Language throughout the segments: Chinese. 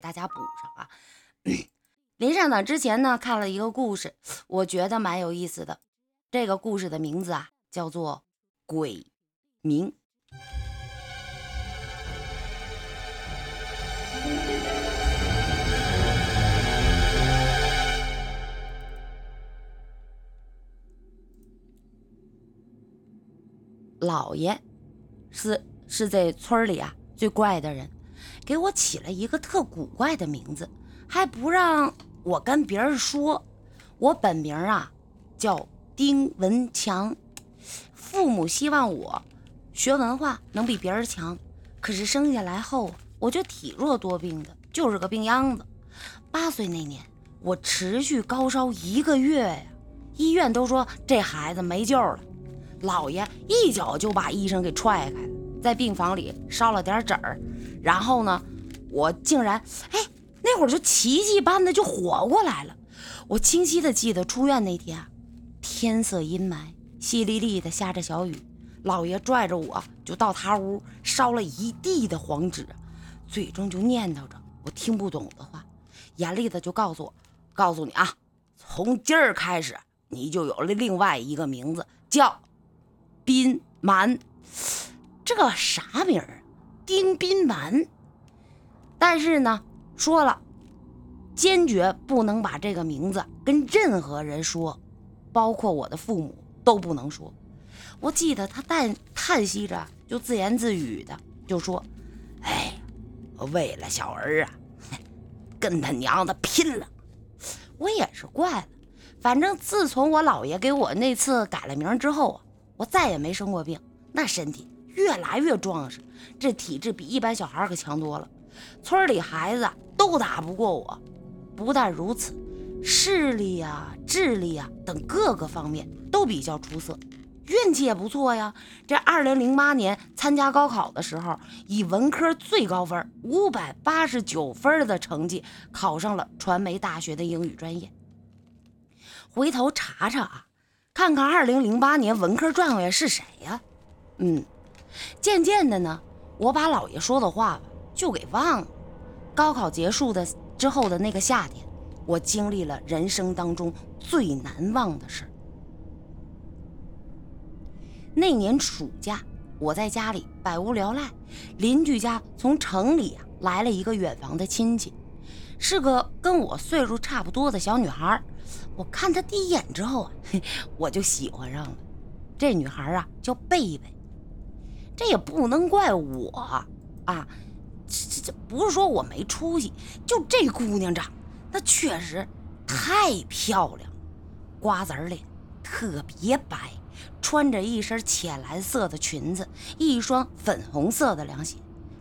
大家补上啊。临上场之前呢，看了一个故事，我觉得蛮有意思的。这个故事的名字啊，叫做《鬼名》。老爷是是这村里啊最怪的人，给我起了一个特古怪的名字，还不让我跟别人说。我本名啊叫丁文强，父母希望我学文化能比别人强，可是生下来后我就体弱多病的，就是个病秧子。八岁那年，我持续高烧一个月呀，医院都说这孩子没救了。老爷一脚就把医生给踹开了，在病房里烧了点纸儿，然后呢，我竟然哎那会儿就奇迹般的就活过来了。我清晰的记得出院那天，天色阴霾，淅沥沥的下着小雨，老爷拽着我就到他屋烧了一地的黄纸，嘴中就念叨着我听不懂的话，严厉的就告诉我，告诉你啊，从今儿开始你就有了另外一个名字，叫。斌蛮，这个啥名儿？丁宾蛮。但是呢，说了，坚决不能把这个名字跟任何人说，包括我的父母都不能说。我记得他叹叹息着，就自言自语的就说：“哎，为了小儿啊，跟他娘的拼了！”我也是怪了，反正自从我姥爷给我那次改了名之后啊。我再也没生过病，那身体越来越壮实，这体质比一般小孩可强多了。村里孩子都打不过我。不但如此，视力呀、智力呀等各个方面都比较出色，运气也不错呀。这二零零八年参加高考的时候，以文科最高分五百八十九分的成绩考上了传媒大学的英语专业。回头查查啊。看看二零零八年文科状元是谁呀？嗯，渐渐的呢，我把姥爷说的话就给忘了。高考结束的之后的那个夏天，我经历了人生当中最难忘的事。那年暑假，我在家里百无聊赖，邻居家从城里啊来了一个远房的亲戚，是个跟我岁数差不多的小女孩。我看她第一眼之后啊，我就喜欢上了。这女孩啊叫贝贝，这也不能怪我啊，这这这不是说我没出息，就这姑娘长，那确实太漂亮，瓜子脸，特别白，穿着一身浅蓝色的裙子，一双粉红色的凉鞋，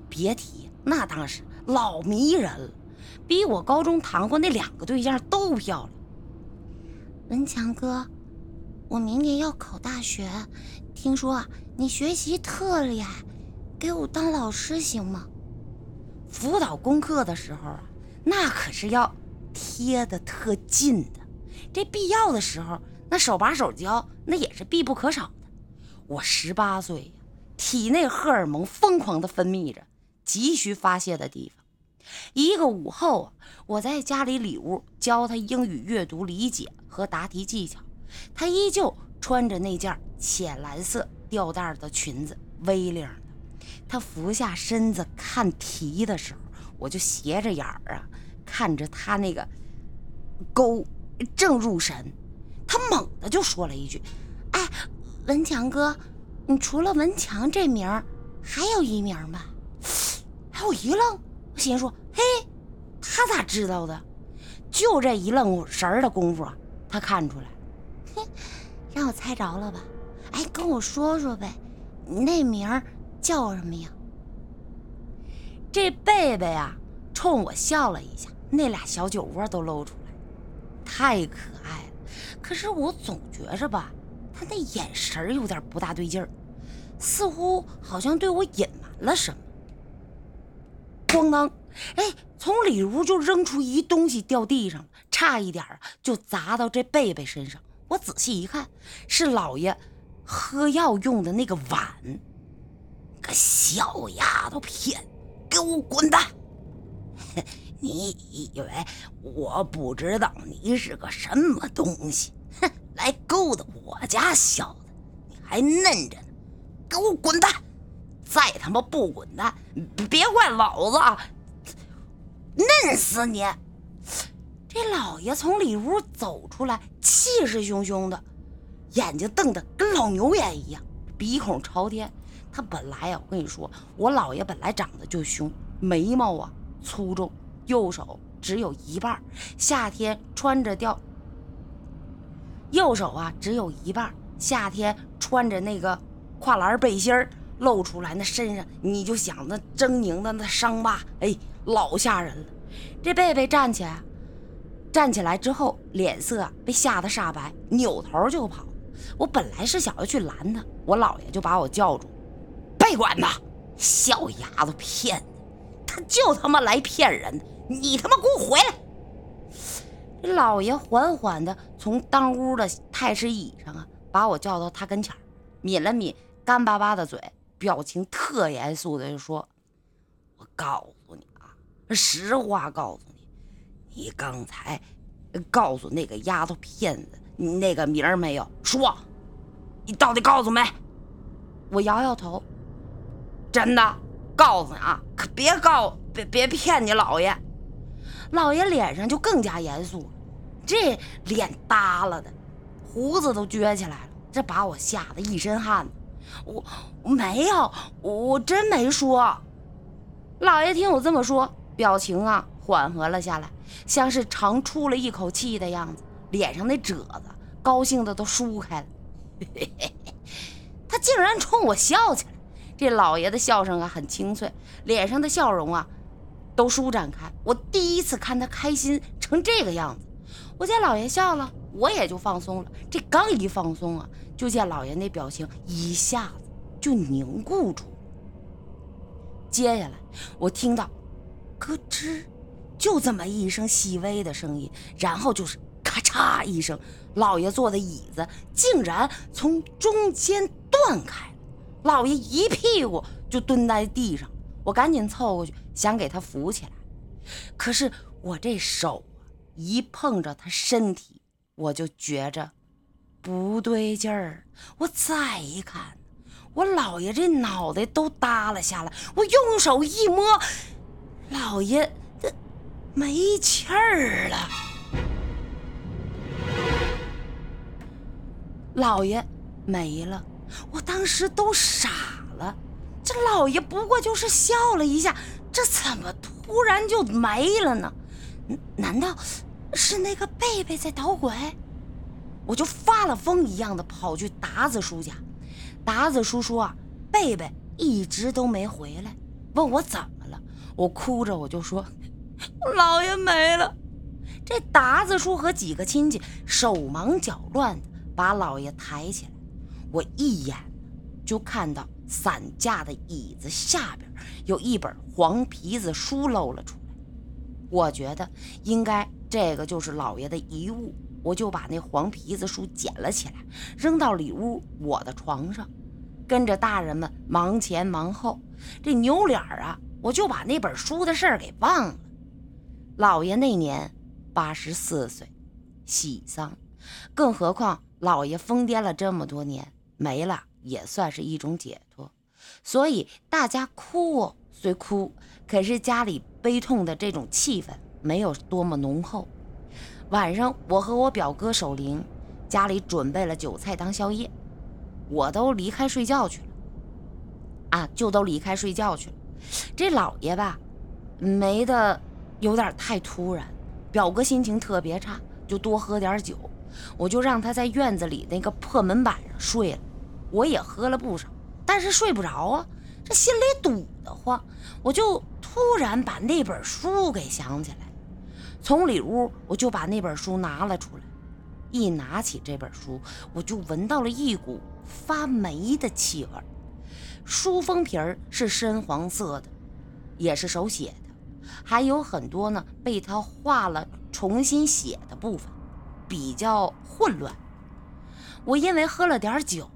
别提那当时老迷人了，比我高中谈过那两个对象都漂亮。文强哥，我明年要考大学，听说啊你学习特厉害，给我当老师行吗？辅导功课的时候啊，那可是要贴的特近的，这必要的时候，那手把手教，那也是必不可少的。我十八岁呀，体内荷尔蒙疯狂的分泌着，急需发泄的地方。一个午后啊，我在家里里屋教他英语阅读理解和答题技巧，他依旧穿着那件浅蓝色吊带的裙子，V 领的。他俯下身子看题的时候，我就斜着眼儿啊看着他那个勾，正入神。他猛地就说了一句：“哎，文强哥，你除了文强这名儿，还有一名吧？”哎，我一愣。我心说：“嘿，他咋知道的？就这一愣神儿的功夫，他看出来，让我猜着了吧？哎，跟我说说呗，那名儿叫什么呀？”这贝贝啊，冲我笑了一下，那俩小酒窝都露出来，太可爱了。可是我总觉着吧，他那眼神有点不大对劲儿，似乎好像对我隐瞒了什么。咣当！哎，从里屋就扔出一东西，掉地上了，差一点就砸到这贝贝身上。我仔细一看，是老爷喝药用的那个碗。个小丫头片子，给我滚蛋！你以为我不知道你是个什么东西？哼，来勾搭我家小子，你还嫩着呢！给我滚蛋！再他妈不滚蛋，别怪老子嫩死你！这老爷从里屋走出来，气势汹汹的，眼睛瞪得跟老牛眼一样，鼻孔朝天。他本来呀，我跟你说，我姥爷本来长得就凶，眉毛啊粗重，右手只有一半，夏天穿着吊，右手啊只有一半，夏天穿着那个跨栏背心儿，露出来那身上，你就想那狰狞的那伤疤，哎，老吓人了。这贝贝站起来，站起来之后，脸色被吓得煞白，扭头就跑。我本来是想要去拦他，我姥爷就把我叫住。别管他，小丫头骗子，他就他妈来骗人！你他妈给我回来！老爷缓缓地从当屋的太师椅上啊，把我叫到他跟前抿了抿干巴巴的嘴，表情特严肃的就说：“我告诉你啊，实话告诉你，刚才告诉那个丫头片子那个名儿没有？说，你到底告诉没？”我摇摇头。真的，告诉你啊，可别告，别别骗你老爷。老爷脸上就更加严肃，这脸耷拉的，胡子都撅起来了，这把我吓得一身汗。我没有，我真没说。老爷听我这么说，表情啊缓和了下来，像是长出了一口气的样子，脸上那褶子高兴的都舒开了。他竟然冲我笑起来。这老爷的笑声啊，很清脆，脸上的笑容啊，都舒展开。我第一次看他开心成这个样子。我见老爷笑了，我也就放松了。这刚一放松啊，就见老爷那表情一下子就凝固住。接下来，我听到咯吱，就这么一声细微的声音，然后就是咔嚓一声，老爷坐的椅子竟然从中间断开。老爷一屁股就蹲在地上，我赶紧凑过去想给他扶起来，可是我这手啊一碰着他身体，我就觉着不对劲儿。我再一看，我老爷这脑袋都耷拉下来。我用手一摸，老爷没气儿了。老爷没了。我当时都傻了，这老爷不过就是笑了一下，这怎么突然就没了呢？难道是那个贝贝在捣鬼？我就发了疯一样的跑去达子叔家。达子叔说，贝贝一直都没回来，问我怎么了。我哭着我就说，老爷没了。这达子叔和几个亲戚手忙脚乱的把老爷抬起来。我一眼就看到散架的椅子下边有一本黄皮子书露了出来，我觉得应该这个就是老爷的遗物，我就把那黄皮子书捡了起来，扔到里屋我的床上，跟着大人们忙前忙后。这扭脸啊，我就把那本书的事儿给忘了。老爷那年八十四岁，喜丧，更何况老爷疯癫了这么多年。没了也算是一种解脱，所以大家哭虽哭，可是家里悲痛的这种气氛没有多么浓厚。晚上我和我表哥守灵，家里准备了酒菜当宵夜，我都离开睡觉去了，啊，就都离开睡觉去了。这老爷吧，没的有点太突然，表哥心情特别差，就多喝点酒，我就让他在院子里那个破门板上睡了。我也喝了不少，但是睡不着啊，这心里堵得慌。我就突然把那本书给想起来，从里屋我就把那本书拿了出来。一拿起这本书，我就闻到了一股发霉的气味。书封皮儿是深黄色的，也是手写的，还有很多呢被他画了重新写的部分，比较混乱。我因为喝了点酒。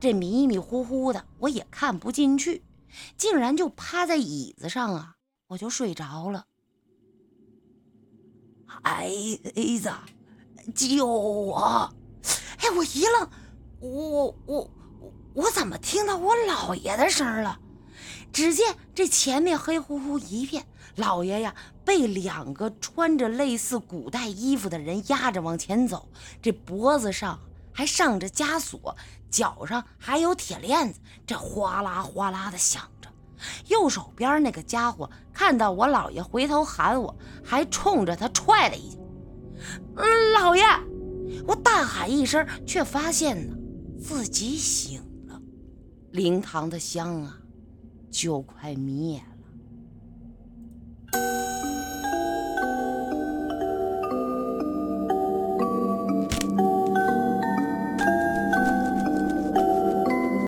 这迷迷糊糊的，我也看不进去，竟然就趴在椅子上啊，我就睡着了。孩子，救我！哎，我一愣，我我我我怎么听到我姥爷的声了？只见这前面黑乎乎一片，老爷呀被两个穿着类似古代衣服的人压着往前走，这脖子上还上着枷锁，脚上还有铁链子，这哗啦哗啦的响着。右手边那个家伙看到我姥爷回头喊我，还冲着他踹了一脚。老爷，我大喊一声，却发现呢自己醒了，灵堂的香啊！就快灭。